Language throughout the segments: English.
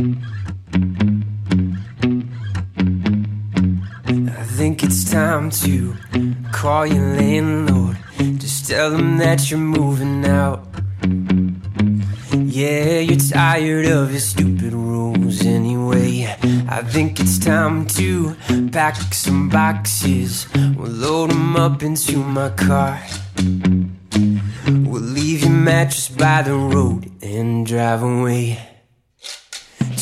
I think it's time to call your landlord. Just tell him that you're moving out. Yeah, you're tired of his stupid rules anyway. I think it's time to pack some boxes. We'll load them up into my car. We'll leave your mattress by the road and drive away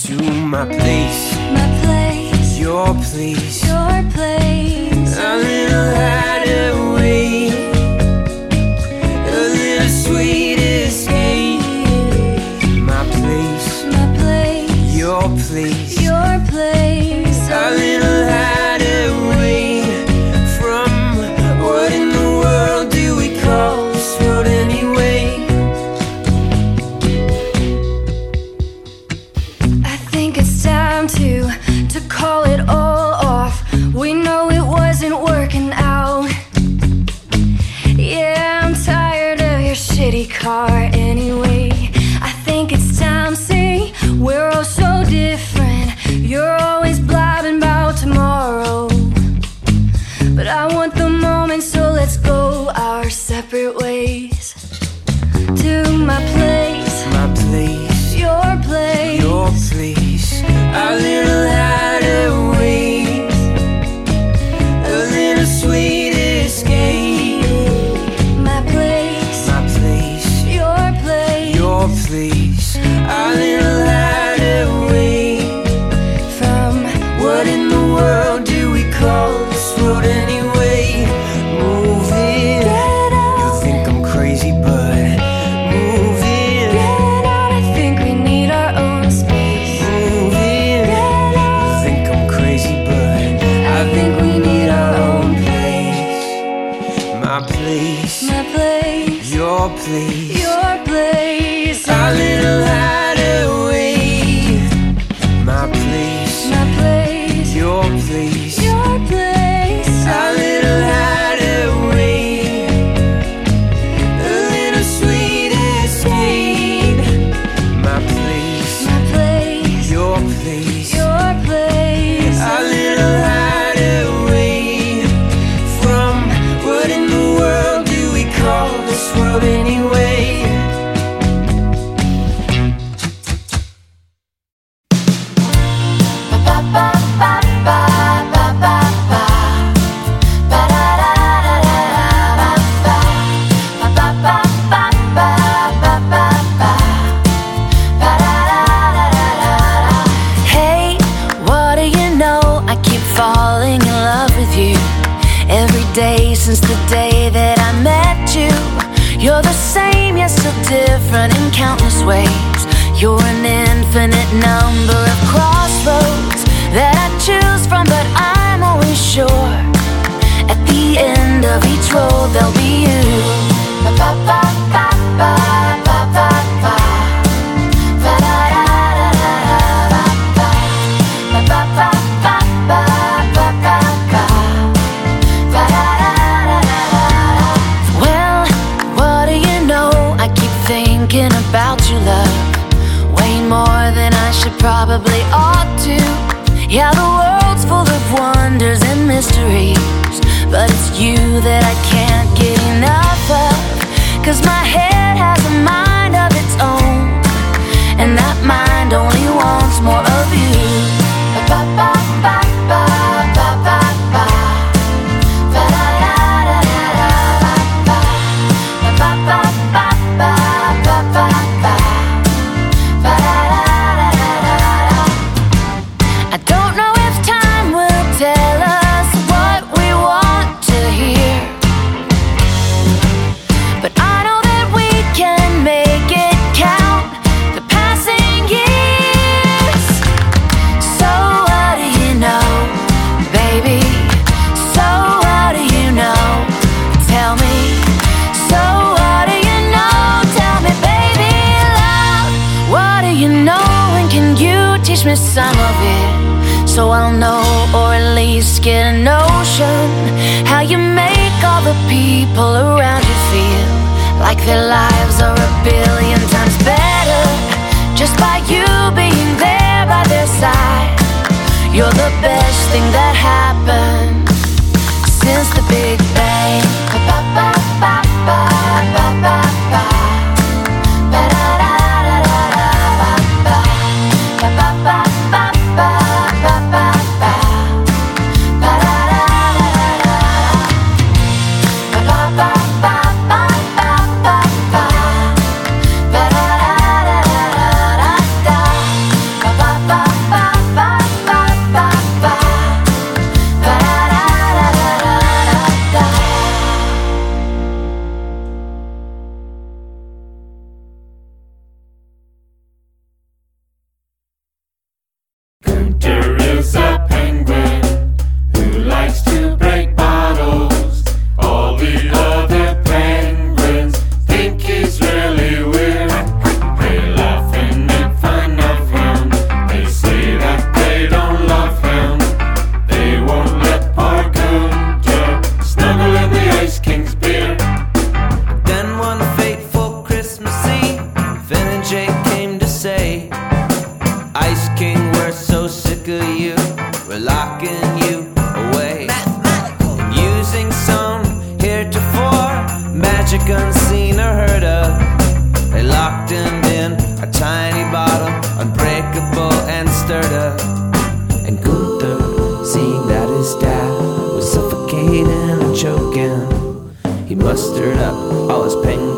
to my place. My place. Your place. Your place. A little hideaway. A little sweet. secret ways to my place, my place, your place, your place. I live my place, my place, your place, your place, our little house. their lives are a billion times better just by you being there by their side. You're the best thing that happened. locking you away. And using some heretofore magic unseen or heard of. They locked him in a tiny bottle, unbreakable and stirred up. And Gunther, seeing that his dad was suffocating and choking, he mustered up all his penguins.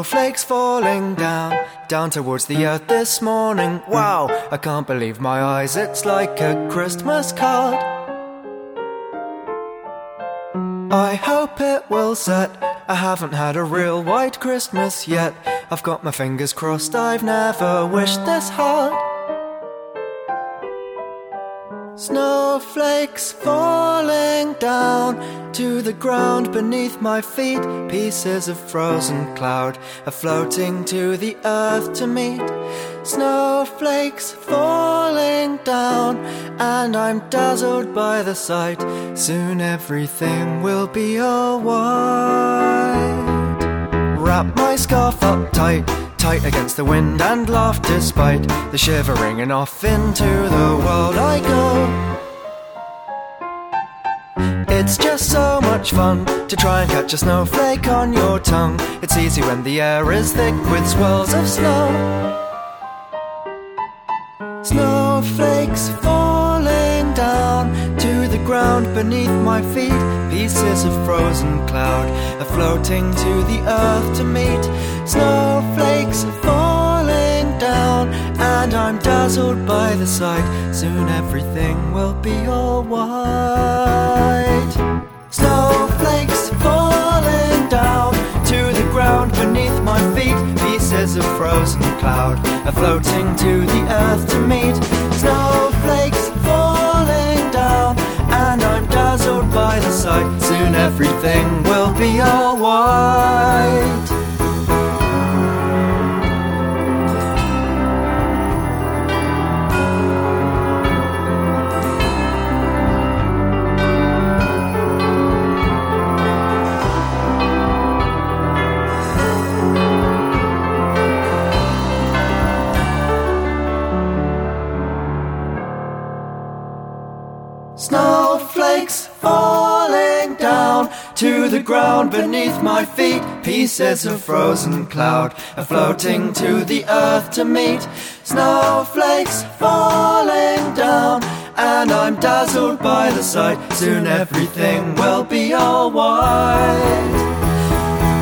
Snowflakes falling down, down towards the earth this morning. Wow, I can't believe my eyes, it's like a Christmas card. I hope it will set. I haven't had a real white Christmas yet. I've got my fingers crossed, I've never wished this hard. Snowflakes falling down to the ground beneath my feet. Pieces of frozen cloud are floating to the earth to meet. Snowflakes falling down, and I'm dazzled by the sight. Soon everything will be all white. Wrap my scarf up tight tight against the wind and laugh despite the shivering and off into the world I go. It's just so much fun to try and catch a snowflake on your tongue. It's easy when the air is thick with swirls of snow. Snowflakes falling down to the ground beneath my feet. Pieces of frozen cloud are floating to the earth to meet. Snowflakes falling down, and I'm dazzled by the sight. Soon everything will be all white. Pieces of frozen cloud are floating to the earth to meet. Snowflakes falling down, and I'm dazzled by the sight. Soon everything will be all Snowflakes falling down to the ground beneath my feet. Pieces of frozen cloud are floating to the earth to meet. Snowflakes falling down, and I'm dazzled by the sight. Soon everything will be all white.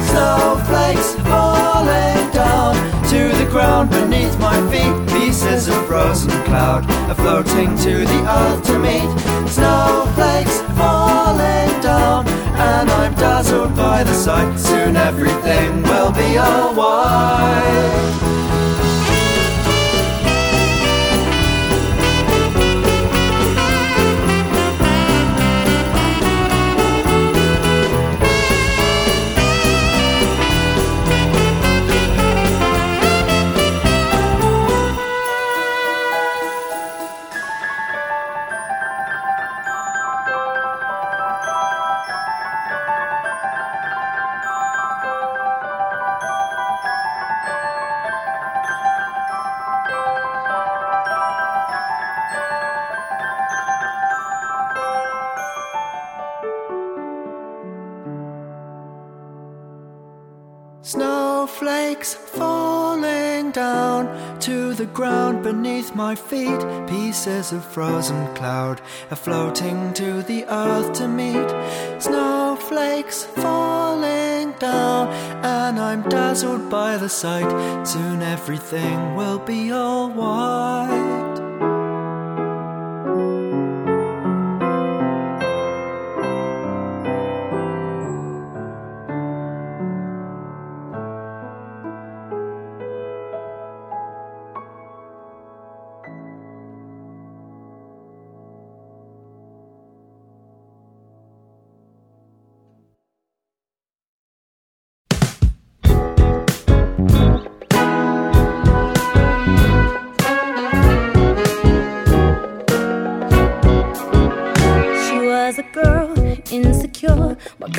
Snowflakes falling down to the ground beneath my feet. Pieces of frozen cloud are floating to the earth to meet. Snowflakes falling down, and I'm dazzled by the sight. Soon everything will be all Snowflakes falling down to the ground beneath my feet. Pieces of frozen cloud are floating to the earth to meet. Snowflakes falling down, and I'm dazzled by the sight. Soon everything will be all white.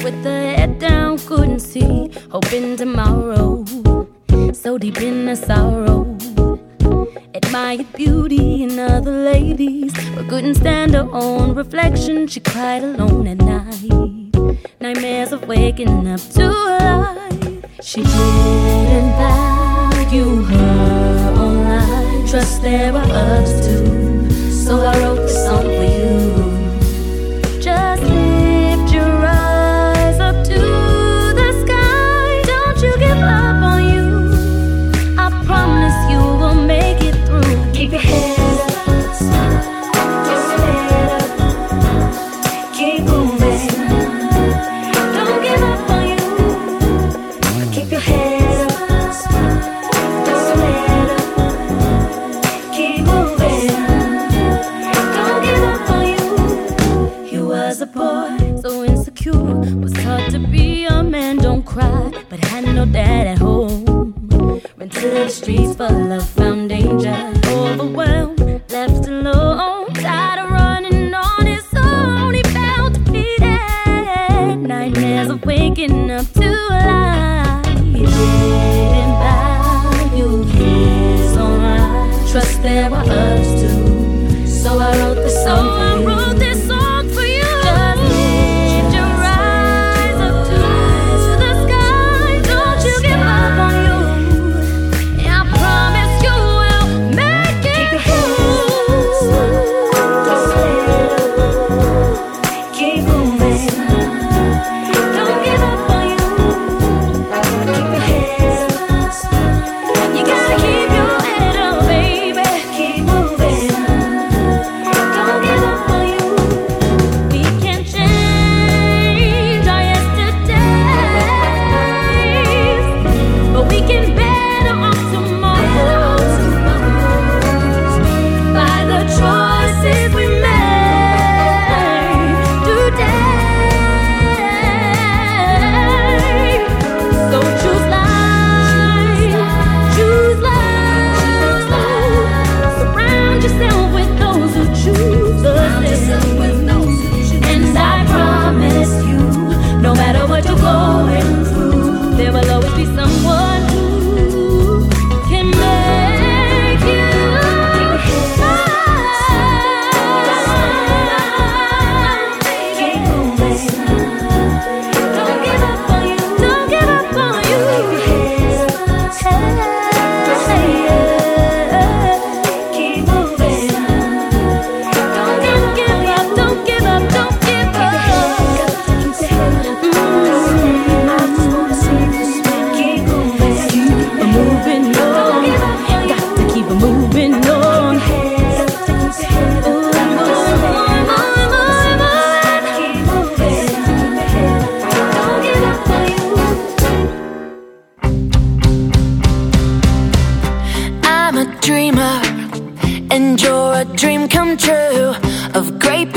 With her head down, couldn't see, hoping tomorrow, so deep in her sorrow. Admired beauty in other ladies, but couldn't stand her own reflection. She cried alone at night, nightmares of waking up to life. She didn't value her own life. Trust there are others too, so I wrote this song for you.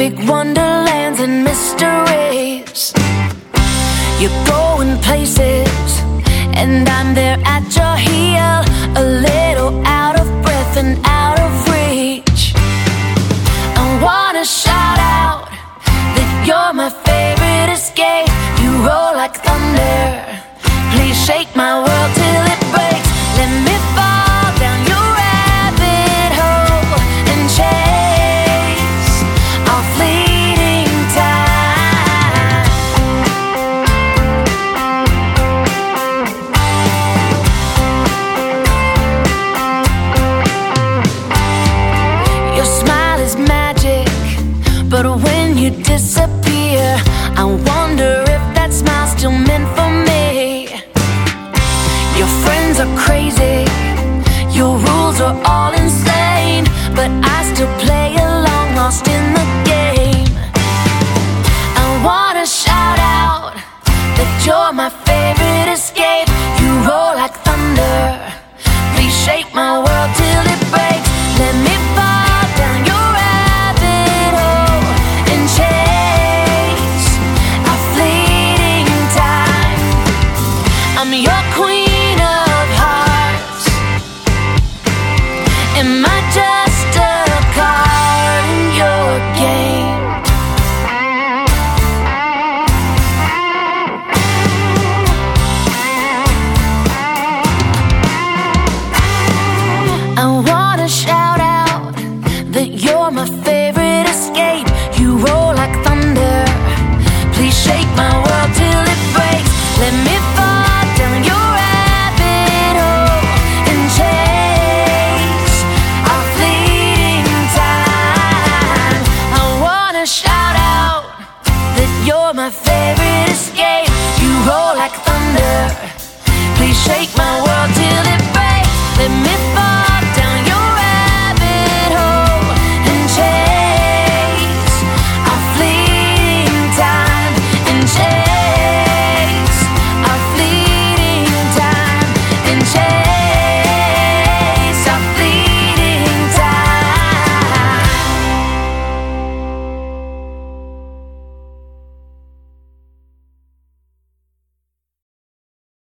Big wonderlands